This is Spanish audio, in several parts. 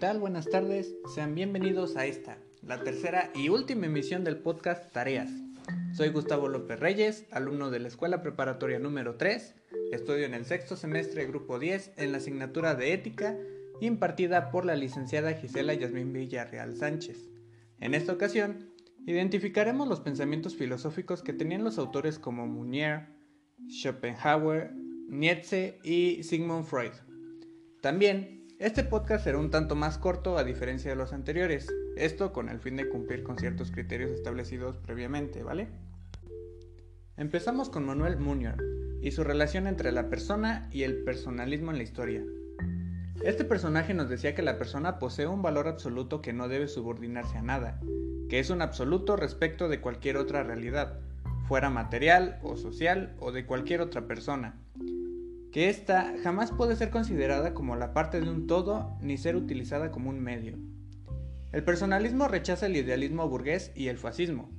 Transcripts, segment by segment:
tal? Buenas tardes. Sean bienvenidos a esta, la tercera y última emisión del podcast Tareas. Soy Gustavo López Reyes, alumno de la Escuela Preparatoria número 3. Estudio en el sexto semestre, grupo 10, en la asignatura de Ética impartida por la licenciada Gisela Yasmín Villarreal Sánchez. En esta ocasión, identificaremos los pensamientos filosóficos que tenían los autores como Munier, Schopenhauer, Nietzsche y Sigmund Freud. También este podcast será un tanto más corto a diferencia de los anteriores, esto con el fin de cumplir con ciertos criterios establecidos previamente, ¿vale? Empezamos con Manuel Munier y su relación entre la persona y el personalismo en la historia. Este personaje nos decía que la persona posee un valor absoluto que no debe subordinarse a nada, que es un absoluto respecto de cualquier otra realidad, fuera material o social o de cualquier otra persona, que ésta jamás puede ser considerada como la parte de un todo ni ser utilizada como un medio. El personalismo rechaza el idealismo burgués y el fascismo.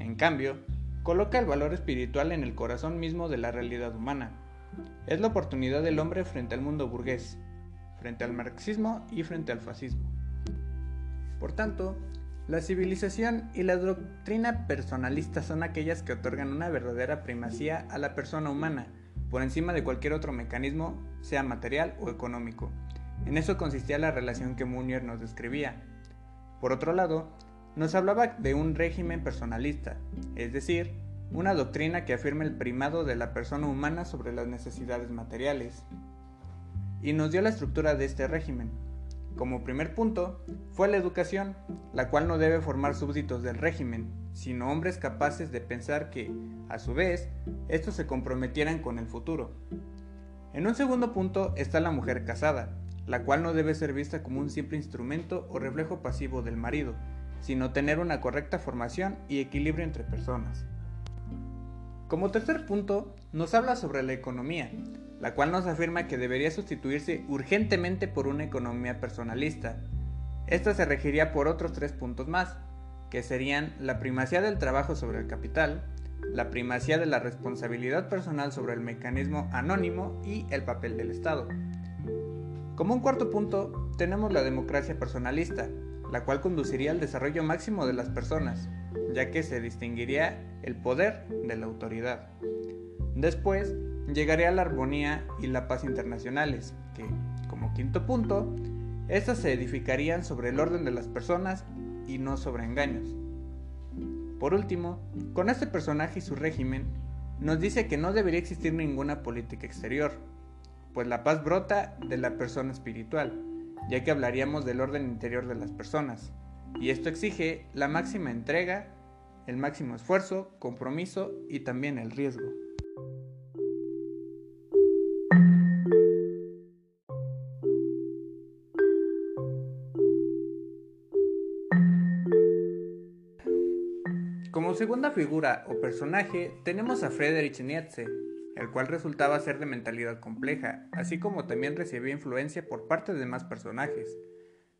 En cambio, coloca el valor espiritual en el corazón mismo de la realidad humana. Es la oportunidad del hombre frente al mundo burgués, frente al marxismo y frente al fascismo. Por tanto, la civilización y la doctrina personalista son aquellas que otorgan una verdadera primacía a la persona humana, por encima de cualquier otro mecanismo, sea material o económico. En eso consistía la relación que Munier nos describía. Por otro lado, nos hablaba de un régimen personalista, es decir, una doctrina que afirma el primado de la persona humana sobre las necesidades materiales. Y nos dio la estructura de este régimen. Como primer punto, fue la educación, la cual no debe formar súbditos del régimen, sino hombres capaces de pensar que, a su vez, estos se comprometieran con el futuro. En un segundo punto está la mujer casada, la cual no debe ser vista como un simple instrumento o reflejo pasivo del marido, sino tener una correcta formación y equilibrio entre personas. Como tercer punto, nos habla sobre la economía, la cual nos afirma que debería sustituirse urgentemente por una economía personalista. Esta se regiría por otros tres puntos más, que serían la primacía del trabajo sobre el capital, la primacía de la responsabilidad personal sobre el mecanismo anónimo y el papel del Estado. Como un cuarto punto, tenemos la democracia personalista, la cual conduciría al desarrollo máximo de las personas, ya que se distinguiría el poder de la autoridad. Después, llegaría la armonía y la paz internacionales, que, como quinto punto, estas se edificarían sobre el orden de las personas y no sobre engaños. Por último, con este personaje y su régimen, nos dice que no debería existir ninguna política exterior, pues la paz brota de la persona espiritual, ya que hablaríamos del orden interior de las personas, y esto exige la máxima entrega, el máximo esfuerzo, compromiso y también el riesgo. Segunda figura o personaje tenemos a Friedrich Nietzsche, el cual resultaba ser de mentalidad compleja, así como también recibía influencia por parte de demás personajes.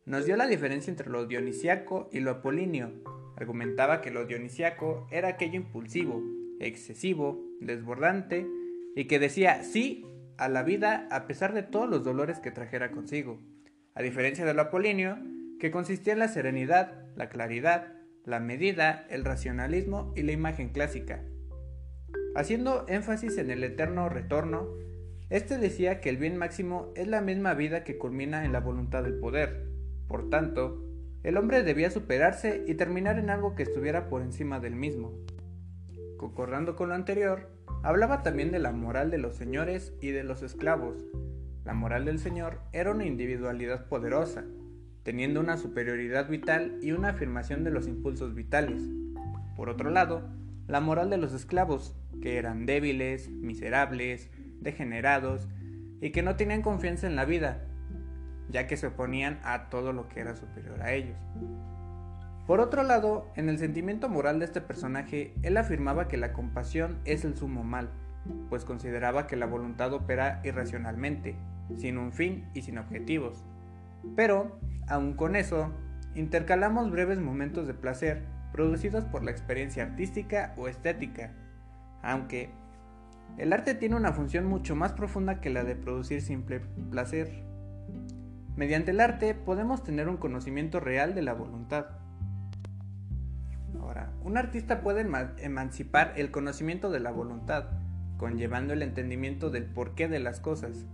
Nos dio la diferencia entre lo dionisiaco y lo apolíneo. Argumentaba que lo dionisiaco era aquello impulsivo, excesivo, desbordante y que decía sí a la vida a pesar de todos los dolores que trajera consigo. A diferencia de lo apolíneo, que consistía en la serenidad, la claridad, la medida, el racionalismo y la imagen clásica. Haciendo énfasis en el eterno retorno, este decía que el bien máximo es la misma vida que culmina en la voluntad del poder. Por tanto, el hombre debía superarse y terminar en algo que estuviera por encima del mismo. Concordando con lo anterior, hablaba también de la moral de los señores y de los esclavos. La moral del señor era una individualidad poderosa, teniendo una superioridad vital y una afirmación de los impulsos vitales. Por otro lado, la moral de los esclavos, que eran débiles, miserables, degenerados y que no tenían confianza en la vida, ya que se oponían a todo lo que era superior a ellos. Por otro lado, en el sentimiento moral de este personaje, él afirmaba que la compasión es el sumo mal, pues consideraba que la voluntad opera irracionalmente, sin un fin y sin objetivos. Pero Aun con eso, intercalamos breves momentos de placer producidos por la experiencia artística o estética, aunque el arte tiene una función mucho más profunda que la de producir simple placer. Mediante el arte podemos tener un conocimiento real de la voluntad. Ahora, un artista puede emancipar el conocimiento de la voluntad, conllevando el entendimiento del porqué de las cosas.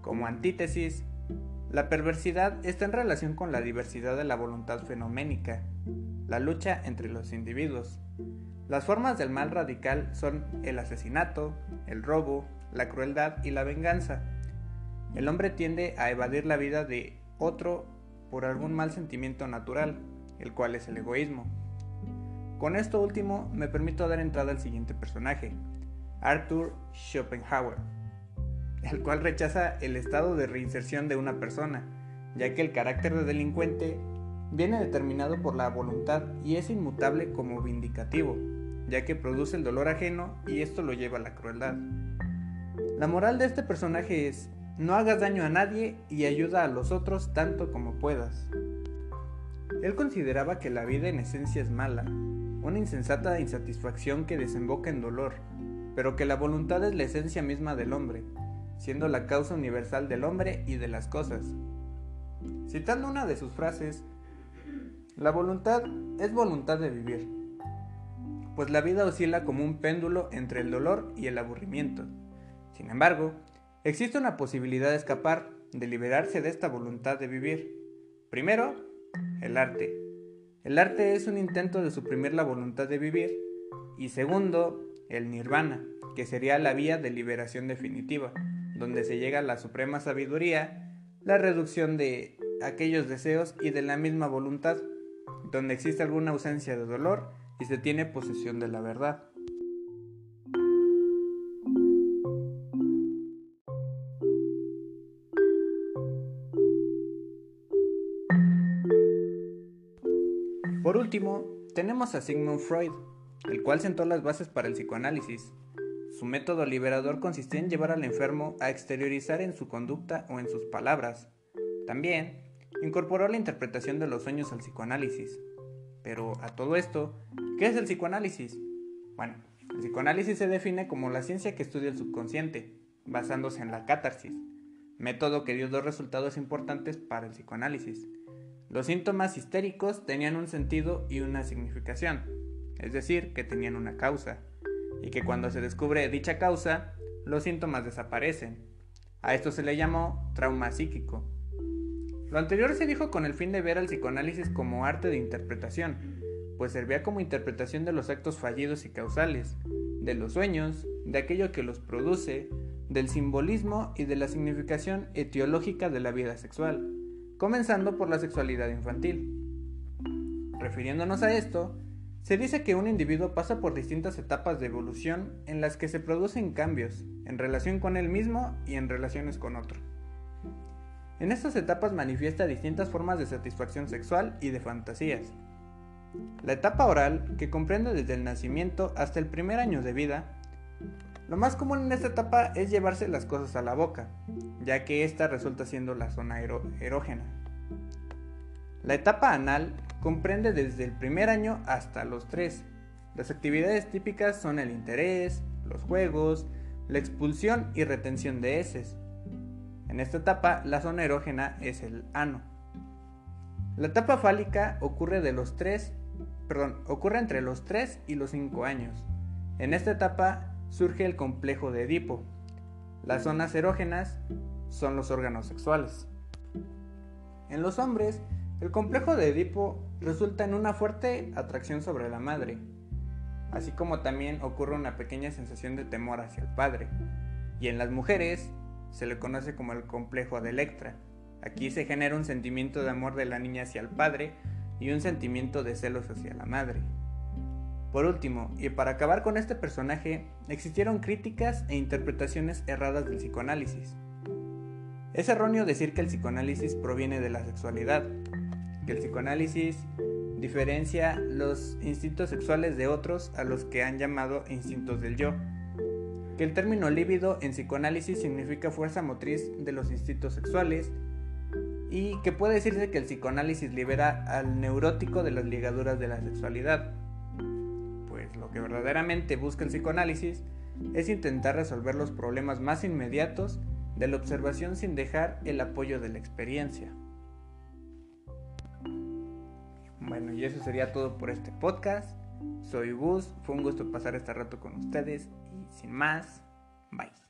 Como antítesis, la perversidad está en relación con la diversidad de la voluntad fenoménica, la lucha entre los individuos. Las formas del mal radical son el asesinato, el robo, la crueldad y la venganza. El hombre tiende a evadir la vida de otro por algún mal sentimiento natural, el cual es el egoísmo. Con esto último me permito dar entrada al siguiente personaje, Arthur Schopenhauer el cual rechaza el estado de reinserción de una persona, ya que el carácter de delincuente viene determinado por la voluntad y es inmutable como vindicativo, ya que produce el dolor ajeno y esto lo lleva a la crueldad. La moral de este personaje es, no hagas daño a nadie y ayuda a los otros tanto como puedas. Él consideraba que la vida en esencia es mala, una insensata insatisfacción que desemboca en dolor, pero que la voluntad es la esencia misma del hombre, siendo la causa universal del hombre y de las cosas. Citando una de sus frases, la voluntad es voluntad de vivir, pues la vida oscila como un péndulo entre el dolor y el aburrimiento. Sin embargo, existe una posibilidad de escapar, de liberarse de esta voluntad de vivir. Primero, el arte. El arte es un intento de suprimir la voluntad de vivir. Y segundo, el nirvana, que sería la vía de liberación definitiva donde se llega a la suprema sabiduría, la reducción de aquellos deseos y de la misma voluntad, donde existe alguna ausencia de dolor y se tiene posesión de la verdad. Por último, tenemos a Sigmund Freud, el cual sentó las bases para el psicoanálisis, su método liberador consistía en llevar al enfermo a exteriorizar en su conducta o en sus palabras. También incorporó la interpretación de los sueños al psicoanálisis. Pero a todo esto, ¿qué es el psicoanálisis? Bueno, el psicoanálisis se define como la ciencia que estudia el subconsciente, basándose en la catarsis, método que dio dos resultados importantes para el psicoanálisis. Los síntomas histéricos tenían un sentido y una significación, es decir, que tenían una causa y que cuando se descubre dicha causa, los síntomas desaparecen. A esto se le llamó trauma psíquico. Lo anterior se dijo con el fin de ver al psicoanálisis como arte de interpretación, pues servía como interpretación de los actos fallidos y causales, de los sueños, de aquello que los produce, del simbolismo y de la significación etiológica de la vida sexual, comenzando por la sexualidad infantil. Refiriéndonos a esto, se dice que un individuo pasa por distintas etapas de evolución en las que se producen cambios en relación con él mismo y en relaciones con otro. En estas etapas manifiesta distintas formas de satisfacción sexual y de fantasías. La etapa oral, que comprende desde el nacimiento hasta el primer año de vida, lo más común en esta etapa es llevarse las cosas a la boca, ya que esta resulta siendo la zona erógena. La etapa anal comprende desde el primer año hasta los tres. Las actividades típicas son el interés, los juegos, la expulsión y retención de heces. En esta etapa, la zona erógena es el ano. La etapa fálica ocurre de los 3, perdón, ocurre entre los 3 y los 5 años. En esta etapa surge el complejo de Edipo. Las zonas erógenas son los órganos sexuales. En los hombres, el complejo de Edipo resulta en una fuerte atracción sobre la madre, así como también ocurre una pequeña sensación de temor hacia el padre. Y en las mujeres se le conoce como el complejo de Electra. Aquí se genera un sentimiento de amor de la niña hacia el padre y un sentimiento de celos hacia la madre. Por último, y para acabar con este personaje, existieron críticas e interpretaciones erradas del psicoanálisis. Es erróneo decir que el psicoanálisis proviene de la sexualidad, que el psicoanálisis diferencia los instintos sexuales de otros a los que han llamado instintos del yo. Que el término líbido en psicoanálisis significa fuerza motriz de los instintos sexuales y que puede decirse que el psicoanálisis libera al neurótico de las ligaduras de la sexualidad. Pues lo que verdaderamente busca el psicoanálisis es intentar resolver los problemas más inmediatos de la observación sin dejar el apoyo de la experiencia. Bueno, y eso sería todo por este podcast. Soy Gus, fue un gusto pasar este rato con ustedes y sin más, bye.